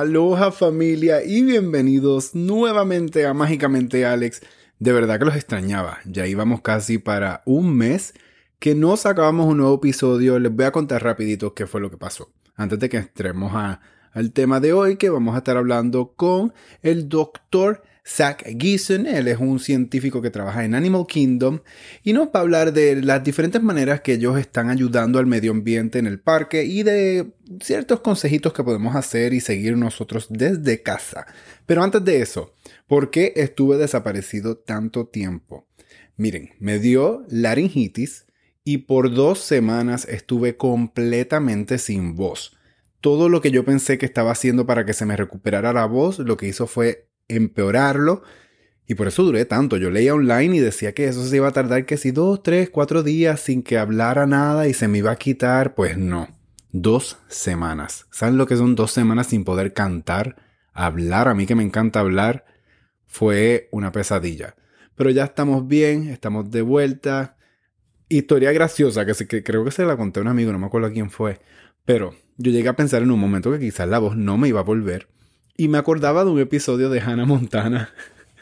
Aloha familia y bienvenidos nuevamente a Mágicamente Alex. De verdad que los extrañaba. Ya íbamos casi para un mes que no sacábamos un nuevo episodio. Les voy a contar rapidito qué fue lo que pasó. Antes de que entremos al tema de hoy que vamos a estar hablando con el doctor Zach Giesen, él es un científico que trabaja en Animal Kingdom y nos va a hablar de las diferentes maneras que ellos están ayudando al medio ambiente en el parque y de ciertos consejitos que podemos hacer y seguir nosotros desde casa. Pero antes de eso, ¿por qué estuve desaparecido tanto tiempo? Miren, me dio laringitis y por dos semanas estuve completamente sin voz. Todo lo que yo pensé que estaba haciendo para que se me recuperara la voz, lo que hizo fue empeorarlo. Y por eso duré tanto. Yo leía online y decía que eso se iba a tardar que si dos, tres, cuatro días sin que hablara nada y se me iba a quitar. Pues no. Dos semanas. ¿Saben lo que son dos semanas sin poder cantar? Hablar. A mí que me encanta hablar. Fue una pesadilla. Pero ya estamos bien, estamos de vuelta. Historia graciosa que, que creo que se la conté a un amigo, no me acuerdo quién fue. Pero yo llegué a pensar en un momento que quizás la voz no me iba a volver y me acordaba de un episodio de Hannah Montana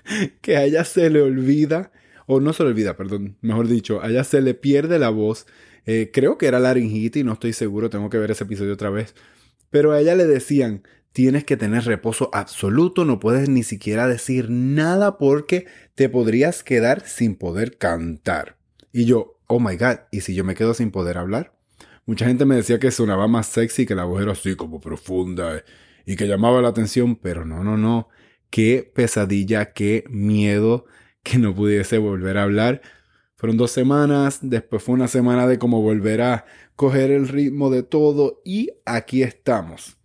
que a ella se le olvida, o no se le olvida, perdón, mejor dicho, a ella se le pierde la voz. Eh, creo que era laringitis, no estoy seguro, tengo que ver ese episodio otra vez. Pero a ella le decían, tienes que tener reposo absoluto, no puedes ni siquiera decir nada porque te podrías quedar sin poder cantar. Y yo, oh my god, ¿y si yo me quedo sin poder hablar? Mucha gente me decía que sonaba más sexy, que la voz era así como profunda y que llamaba la atención, pero no, no, no. Qué pesadilla, qué miedo que no pudiese volver a hablar. Fueron dos semanas, después fue una semana de cómo volver a coger el ritmo de todo y aquí estamos.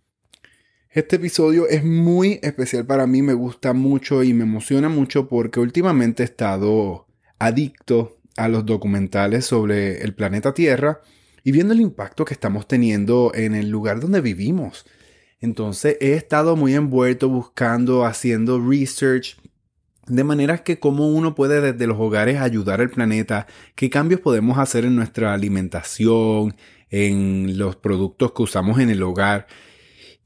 Este episodio es muy especial para mí, me gusta mucho y me emociona mucho porque últimamente he estado adicto a los documentales sobre el planeta Tierra y viendo el impacto que estamos teniendo en el lugar donde vivimos. Entonces he estado muy envuelto buscando, haciendo research de manera que cómo uno puede desde los hogares ayudar al planeta, qué cambios podemos hacer en nuestra alimentación, en los productos que usamos en el hogar.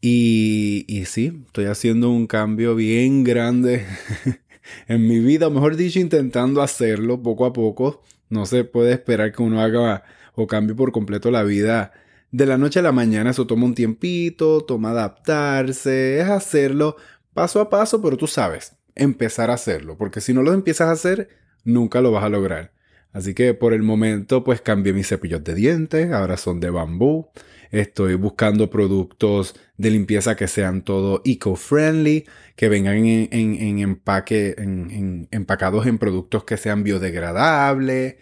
Y, y sí, estoy haciendo un cambio bien grande en mi vida, o mejor dicho, intentando hacerlo poco a poco. No se puede esperar que uno haga o cambie por completo la vida de la noche a la mañana. Eso toma un tiempito, toma adaptarse, es hacerlo paso a paso, pero tú sabes, empezar a hacerlo, porque si no lo empiezas a hacer, nunca lo vas a lograr. Así que por el momento pues cambié mis cepillos de dientes, ahora son de bambú. Estoy buscando productos de limpieza que sean todo eco-friendly, que vengan en, empaque, en, empacados en productos que sean biodegradables.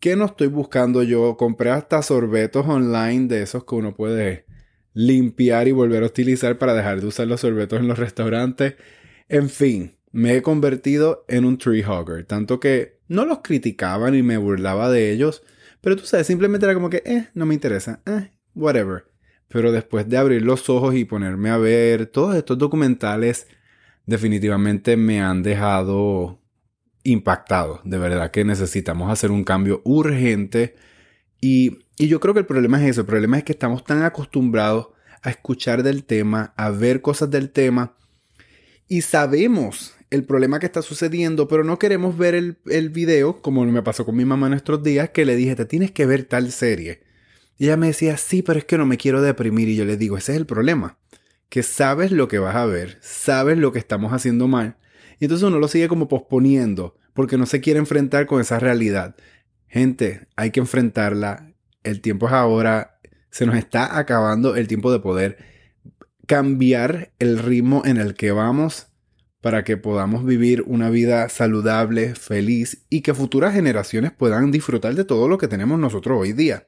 ¿Qué no estoy buscando yo? Compré hasta sorbetos online de esos que uno puede limpiar y volver a utilizar para dejar de usar los sorbetos en los restaurantes. En fin, me he convertido en un tree hugger, tanto que no los criticaba ni me burlaba de ellos, pero tú sabes, simplemente era como que, eh, no me interesa, eh, whatever. Pero después de abrir los ojos y ponerme a ver todos estos documentales, definitivamente me han dejado impactado. De verdad que necesitamos hacer un cambio urgente. Y, y, yo creo que el problema es eso. El problema es que estamos tan acostumbrados a escuchar del tema, a ver cosas del tema. Y sabemos el problema que está sucediendo, pero no queremos ver el, el video, como me pasó con mi mamá en estos días, que le dije, te tienes que ver tal serie. Y ella me decía, sí, pero es que no me quiero deprimir. Y yo le digo, ese es el problema. Que sabes lo que vas a ver, sabes lo que estamos haciendo mal, y entonces uno lo sigue como posponiendo porque no se quiere enfrentar con esa realidad. Gente, hay que enfrentarla. El tiempo es ahora. Se nos está acabando el tiempo de poder cambiar el ritmo en el que vamos para que podamos vivir una vida saludable, feliz y que futuras generaciones puedan disfrutar de todo lo que tenemos nosotros hoy día.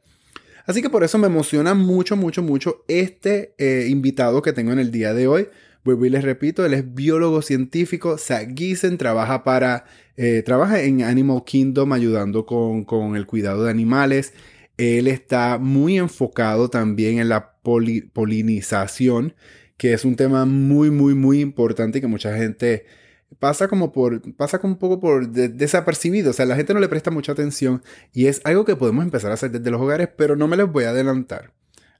Así que por eso me emociona mucho, mucho, mucho este eh, invitado que tengo en el día de hoy. Vuelvo y les repito, él es biólogo científico. Zach Giesen trabaja para. Eh, trabaja en Animal Kingdom ayudando con, el cuidado de animales. Él está muy enfocado también en la polinización, que es un tema muy, muy, muy importante y que mucha gente pasa como por, pasa como un poco por desapercibido, o sea, la gente no le presta mucha atención y es algo que podemos empezar a hacer desde los hogares, pero no me les voy a adelantar.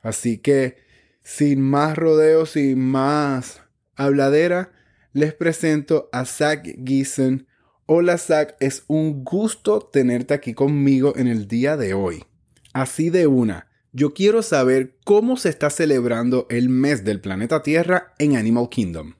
Así que, sin más rodeos, sin más habladera, les presento a Zach Giesen. Hola Zach, es un gusto tenerte aquí conmigo en el día de hoy. Así de una, yo quiero saber cómo se está celebrando el mes del planeta Tierra en Animal Kingdom.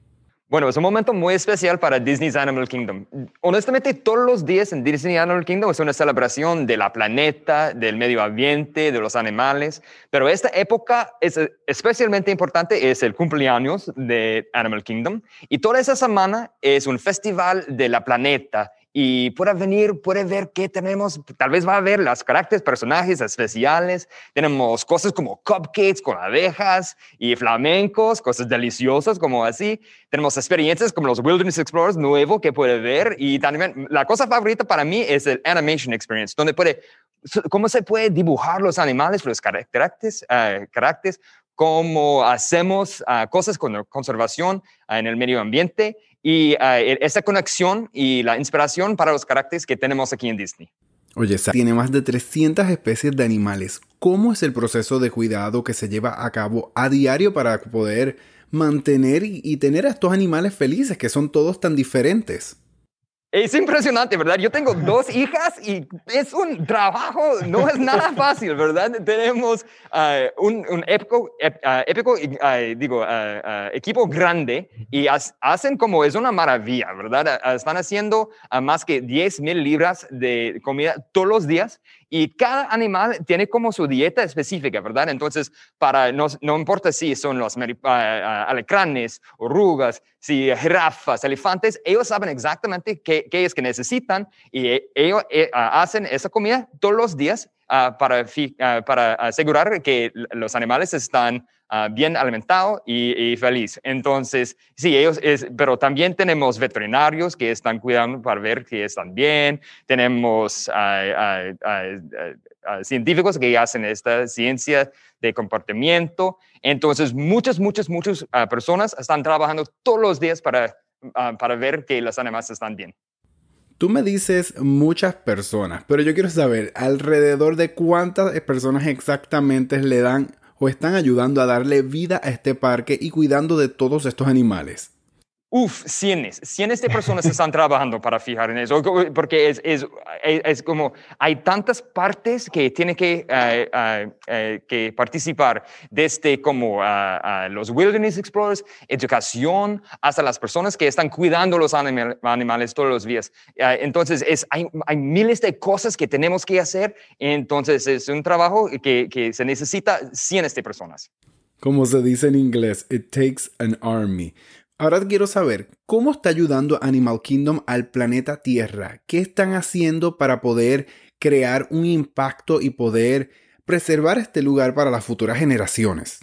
Bueno, es un momento muy especial para Disney's Animal Kingdom. Honestamente, todos los días en Disney Animal Kingdom es una celebración de la planeta, del medio ambiente, de los animales, pero esta época es especialmente importante, es el cumpleaños de Animal Kingdom y toda esa semana es un festival de la planeta y puede venir, puede ver qué tenemos, tal vez va a ver las caracteres, personajes especiales, tenemos cosas como cupcakes con abejas y flamencos, cosas deliciosas como así, tenemos experiencias como los Wilderness Explorers nuevo que puede ver y también la cosa favorita para mí es el Animation Experience, donde puede, cómo se puede dibujar los animales, los caracteres, uh, caracteres cómo hacemos uh, cosas con conservación uh, en el medio ambiente y uh, esa conexión y la inspiración para los caracteres que tenemos aquí en Disney. Oye, tiene más de 300 especies de animales. ¿Cómo es el proceso de cuidado que se lleva a cabo a diario para poder mantener y tener a estos animales felices que son todos tan diferentes? Es impresionante, ¿verdad? Yo tengo dos hijas y es un trabajo, no es nada fácil, ¿verdad? Tenemos uh, un, un, épico, uh, épico uh, digo, equipo grande y hacen como es una maravilla, ¿verdad? Están haciendo más que 10 mil libras de comida todos los días y cada animal tiene como su dieta específica, ¿verdad? Entonces, para no, no importa si son los alecranes, orugas, si jirafas, elefantes, ellos saben exactamente qué, qué es que necesitan y eh, ellos eh, hacen esa comida todos los días para, uh, para asegurar que los animales están uh, bien alimentados y, y felices. Entonces, sí, ellos, pero también tenemos veterinarios que están cuidando para ver que están bien, tenemos científicos que hacen esta ciencia de comportamiento. Entonces, muchas, muchas, muchas personas están trabajando todos los días para, para ver que los animales están bien. Tú me dices muchas personas, pero yo quiero saber alrededor de cuántas personas exactamente le dan o están ayudando a darle vida a este parque y cuidando de todos estos animales. Uf, cientos, cientos de personas están trabajando para fijar en eso, porque es, es, es como, hay tantas partes que tienen que, uh, uh, uh, que participar, desde como los Wilderness Explorers, educación, hasta las personas que están cuidando los animal, animales todos los días. entonces, es, hay, hay, miles de cosas que tenemos que hacer, entonces es un trabajo que, que se necesita cientos de personas. Como se dice en inglés, it takes an army. Ahora quiero saber cómo está ayudando Animal Kingdom al planeta Tierra. ¿Qué están haciendo para poder crear un impacto y poder preservar este lugar para las futuras generaciones?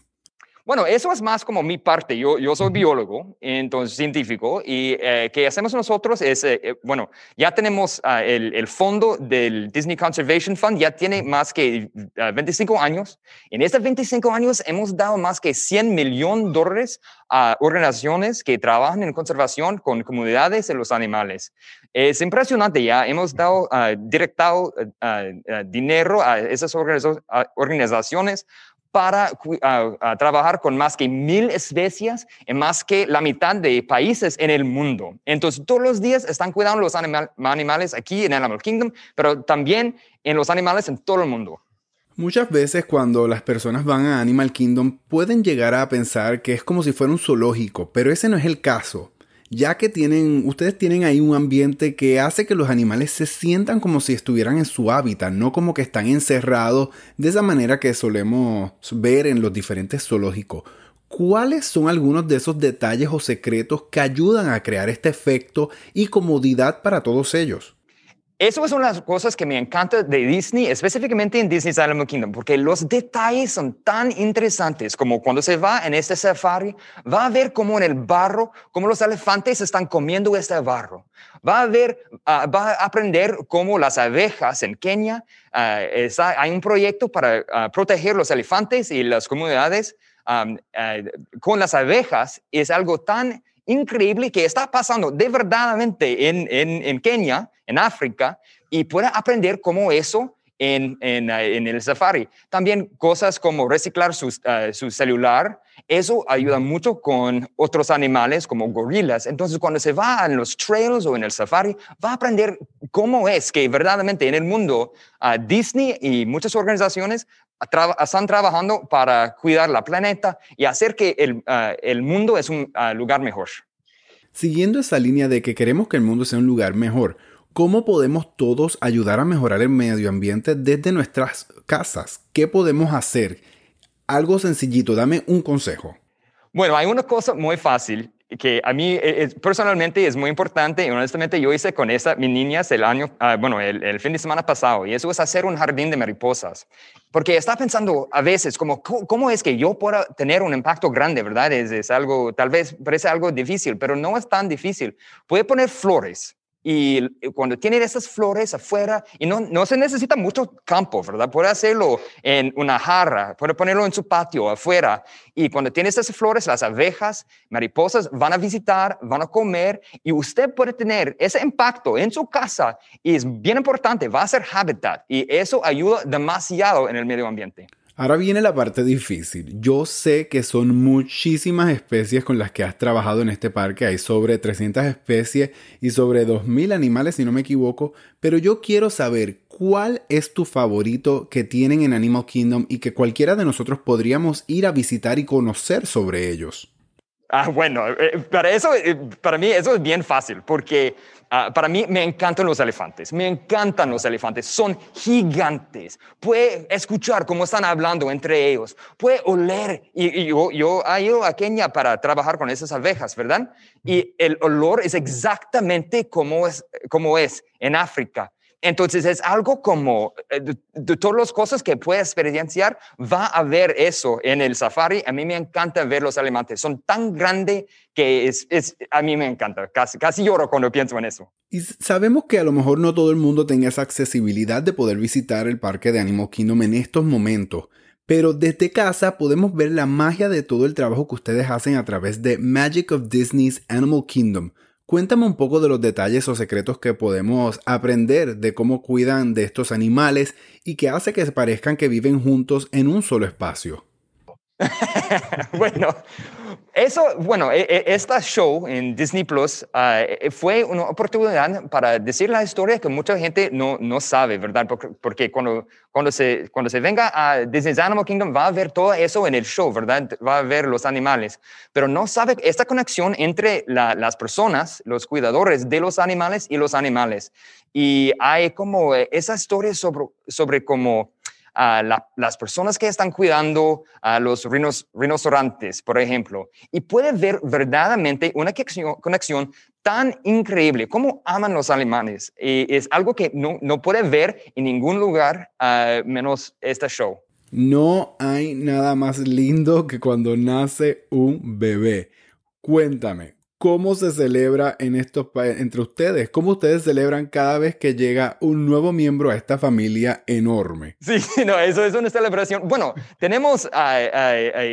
Bueno, eso es más como mi parte. Yo, yo soy biólogo, entonces científico, y eh, que hacemos nosotros es, eh, eh, bueno, ya tenemos uh, el, el, fondo del Disney Conservation Fund, ya tiene más que uh, 25 años. En estos 25 años hemos dado más que 100 millones de dólares a organizaciones que trabajan en conservación con comunidades de los animales. Es impresionante, ya hemos dado uh, directado dinero a esas organizaciones para trabajar con más que mil especies en más que la mitad de países en el mundo. Entonces, todos los días están cuidando los animales aquí en Animal Kingdom, pero también en los animales en todo el mundo. Muchas veces cuando las personas van a Animal Kingdom pueden llegar a pensar que es como si fuera un zoológico, pero ese no es el caso ya que tienen, ustedes tienen ahí un ambiente que hace que los animales se sientan como si estuvieran en su hábitat, no como que están encerrados de esa manera que solemos ver en los diferentes zoológicos. ¿Cuáles son algunos de esos detalles o secretos que ayudan a crear este efecto y comodidad para todos ellos? Eso es una de las cosas que me encanta de Disney, específicamente en Disney's Animal Kingdom, porque los detalles son tan interesantes como cuando se va en este safari, va a ver cómo en el barro, cómo los elefantes están comiendo este barro. Va a ver, uh, va a aprender cómo las abejas en Kenia, está, hay un proyecto para uh, proteger los elefantes y las comunidades um, con las abejas. Es algo tan increíble que está pasando de verdadmente en, en, en Kenia, en África, y puede aprender cómo eso en, en, el safari. También cosas como reciclar su, su celular, eso ayuda mucho con otros animales como gorilas. Entonces, cuando se va en los trails o en el safari, va a aprender cómo es que verdaderamente en el mundo Disney y muchas organizaciones están trabajando para cuidar la planeta y hacer que el, el mundo es un lugar mejor. Siguiendo esa línea de que queremos que el mundo sea un lugar mejor, ¿cómo podemos todos ayudar a mejorar el medio ambiente desde nuestras casas? ¿Qué podemos hacer? Algo sencillito, dame un consejo. Bueno, hay una cosa muy fácil que a mí eh, personalmente es muy importante y honestamente yo hice con esa, mis niñas el año, ah, bueno, el, fin de semana pasado y eso es hacer un jardín de mariposas. Porque está pensando a veces como, ¿cómo, es que yo pueda tener un impacto grande, verdad? Es, es algo, tal vez parece algo difícil, pero no es tan difícil. Puede poner flores, y cuando tienen esas flores afuera, y no, no se necesita mucho campo, ¿verdad? Puede hacerlo en una jarra, puede ponerlo en su patio afuera. Y cuando tiene esas flores, las abejas, mariposas van a visitar, van a comer, y usted puede tener ese impacto en su casa. Y es bien importante, va a ser hábitat, y eso ayuda demasiado en el medio ambiente. Ahora viene la parte difícil. Yo sé que son muchísimas especies con las que has trabajado en este parque. Hay sobre 300 especies y sobre 2.000 animales, si no me equivoco. Pero yo quiero saber cuál es tu favorito que tienen en Animal Kingdom y que cualquiera de nosotros podríamos ir a visitar y conocer sobre ellos. Ah, bueno, eh, para eso, eh, para mí eso es bien fácil, porque ah, para mí me encantan los elefantes, me encantan los elefantes, son gigantes, puede escuchar cómo están hablando entre ellos, puede oler, y, yo, yo he ido a Kenia para trabajar con esas abejas, ¿verdad? Y el olor es exactamente como es, como es en África. Entonces es algo como eh, de, todas las cosas que puedes experienciar, va a haber eso en el safari. A mí me encanta ver los elefantes. Son tan grandes que es, es, a mí me encanta. Casi, casi lloro cuando pienso en eso. Y sabemos que a lo mejor no todo el mundo tenga esa accesibilidad de poder visitar el parque de Animal Kingdom en estos momentos. Pero desde casa podemos ver la magia de todo el trabajo que ustedes hacen a través de Magic of Disney's Animal Kingdom Cuéntame un poco de los detalles o secretos que podemos aprender de cómo cuidan de estos animales y qué hace que parezcan que viven juntos en un solo espacio. bueno, eso, bueno, e, e, esta show en Disney Plus ah, e, fue una oportunidad para decir la historia que mucha gente no, no sabe, ¿verdad? Porque, cuando, cuando, se, cuando se venga a Disney's Animal Kingdom va a ver todo eso en el show, ¿verdad? Va a ver los animales, pero no sabe esta conexión entre las personas, los cuidadores de los animales y los animales. Y hay como esa historia sobre, sobre cómo a las personas que están cuidando a los rinocerontes, por ejemplo, y puede ver verdaderamente una conexión, tan increíble, como aman los alemanes. Y es algo que no, no puede ver en ningún lugar uh, menos este show. No hay nada más lindo que cuando nace un bebé. Cuéntame, ¿Cómo se celebra en estos entre ustedes? ¿Cómo ustedes celebran cada vez que llega un nuevo miembro a esta familia enorme? Sí, no, eso es una celebración. Bueno, tenemos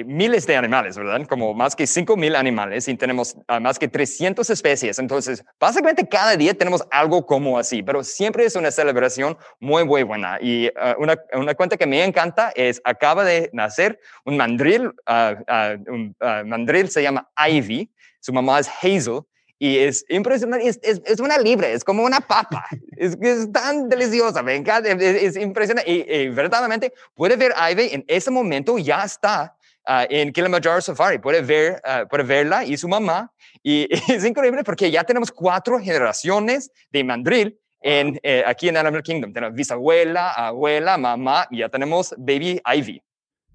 miles de animales, ¿verdad? Como más que 5 mil animales y tenemos más que 300 especies. Entonces, básicamente cada día tenemos algo como así, pero siempre es una celebración muy, muy buena. Y ah, una, una, cuenta que me encanta es, acaba de nacer un mandril, ah, ah, un mandril se llama Ivy su mamá es Hazel y es impresionante, es, es, una libre, es como una papa, es, es tan deliciosa, me encanta, es, impresionante y, verdaderamente puede ver a Ivy en ese momento ya está uh, en Kilimanjaro Safari, puede, ver, uh, puede verla y su mamá y es increíble porque ya tenemos cuatro generaciones de mandril en, eh, aquí en Animal Kingdom. Tenemos bisabuela, abuela, mamá y ya tenemos baby Ivy.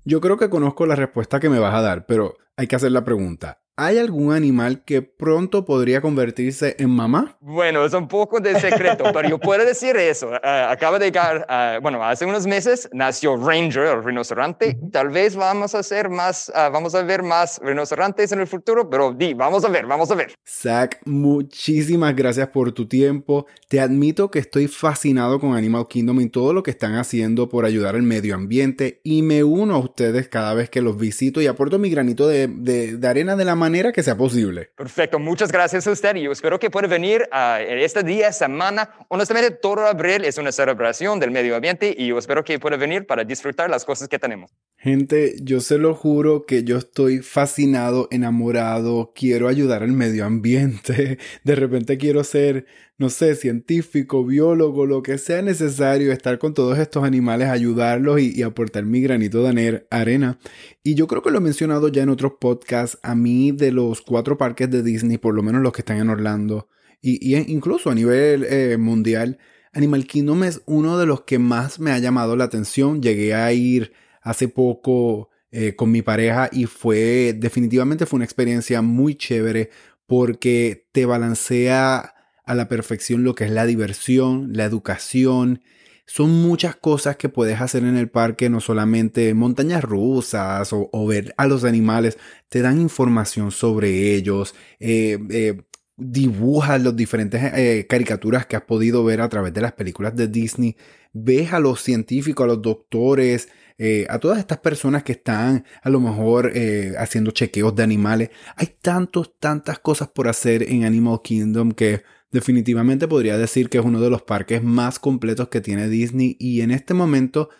Yo creo que conozco la respuesta que me vas a dar, pero hay que hacer la pregunta. ¿Hay algún animal que pronto podría convertirse en mamá? Bueno, es un poco de secreto, pero yo puedo decir eso. Uh, acaba de llegar, uh, bueno, hace unos meses nació Ranger, el rinoceronte. Tal vez vamos a hacer más, uh, vamos a ver más rinocerontes en el futuro, pero di, vamos a ver, vamos a ver. Zach, muchísimas gracias por tu tiempo. Te admito que estoy fascinado con Animal Kingdom y todo lo que están haciendo por ayudar al medio ambiente y me uno a ustedes cada vez que los visito y aporto mi granito de, de, de arena de la mano manera que sea posible. Perfecto, muchas gracias a usted y yo espero que pueda venir a este día, semana. Honestamente, todo abril es una celebración del medio ambiente y yo espero que pueda venir para disfrutar las cosas que tenemos. Gente, yo se lo juro que yo estoy fascinado, enamorado, quiero ayudar al medio ambiente. De repente quiero ser, no sé, científico, biólogo, lo que sea necesario, estar con todos estos animales, ayudarlos y, aportar mi granito de arena. Y yo creo que lo he mencionado ya en otros podcasts. A mí, de los cuatro parques de Disney, por lo menos los que están en Orlando, y, incluso a nivel eh, mundial, Animal Kingdom es uno de los que más me ha llamado la atención. Llegué a ir hace poco eh, con mi pareja y fue definitivamente fue una experiencia muy chévere porque te balancea a la perfección lo que es la diversión, la educación. Son muchas cosas que puedes hacer en el parque, no solamente montañas rusas o, ver a los animales, te dan información sobre ellos, eh, eh, dibujas las diferentes eh, caricaturas que has podido ver a través de las películas de Disney, ves a los científicos, a los doctores, eh, a todas estas personas que están a lo mejor eh, haciendo chequeos de animales. Hay tantos, tantas cosas por hacer en Animal Kingdom que definitivamente podría decir que es uno de los parques más completos que tiene Disney y en este momento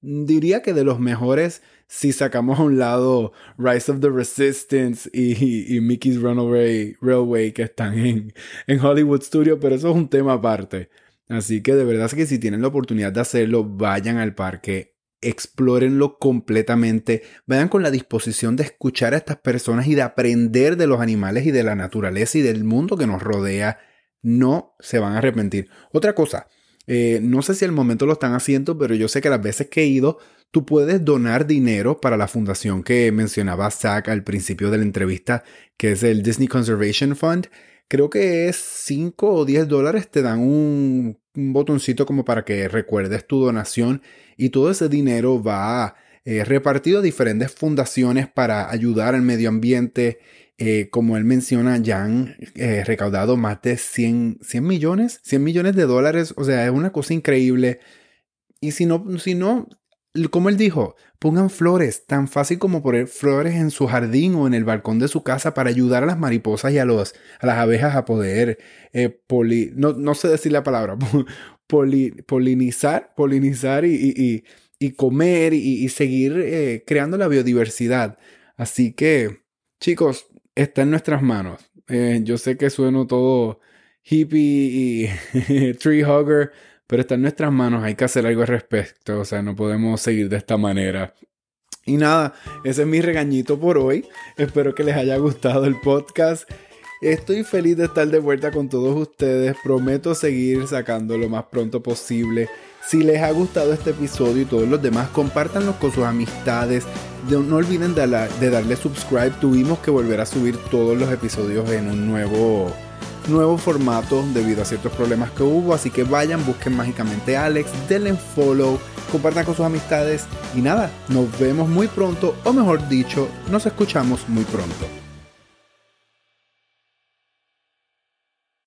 diría que de los mejores si sacamos a un lado Rise of the Resistance y, Mickey's Runaway Railway que están en, en Hollywood Studio, pero eso es un tema aparte. Así que de verdad es que si tienen la oportunidad de hacerlo, vayan al parque, explórenlo completamente, vayan con la disposición de escuchar a estas personas y de aprender de los animales y de la naturaleza y del mundo que nos rodea. No se van a arrepentir. Otra cosa, eh, no sé si al momento lo están haciendo, pero yo sé que las veces que he ido, tú puedes donar dinero para la fundación que mencionaba Zach al principio de la entrevista, que es el Disney Conservation Fund. Creo que es 5 o 10 dólares, te dan un, botoncito como para que recuerdes tu donación y todo ese dinero va eh, repartido a diferentes fundaciones para ayudar al medio ambiente eh, como él menciona, ya han eh, recaudado más de 100, 100 millones, 100 millones de dólares, o sea, es una cosa increíble. Y si no, si no, como él dijo, pongan flores, tan fácil como poner flores en su jardín o en el balcón de su casa para ayudar a las mariposas y a, los, a las abejas a poder eh, poli, no, no, sé decir la palabra, polinizar, polinizar y, y, comer y, seguir creando la biodiversidad. Así que, chicos, está en nuestras manos. Eh, yo sé que sueno todo hippie y tree hugger, pero está en nuestras manos. Hay que hacer algo al respecto. O sea, no podemos seguir de esta manera. Y nada, ese es mi regañito por hoy. Espero que les haya gustado el podcast. Estoy feliz de estar de vuelta con todos ustedes. Prometo seguir sacando lo más pronto posible. Si les ha gustado este episodio y todos los demás, compártanlo con sus amistades. No olviden de, darle subscribe. Tuvimos que volver a subir todos los episodios en un nuevo, nuevo formato debido a ciertos problemas que hubo. Así que vayan, busquen mágicamente a Alex, denle follow, compartan con sus amistades. Y nada, nos vemos muy pronto, o mejor dicho, nos escuchamos muy pronto.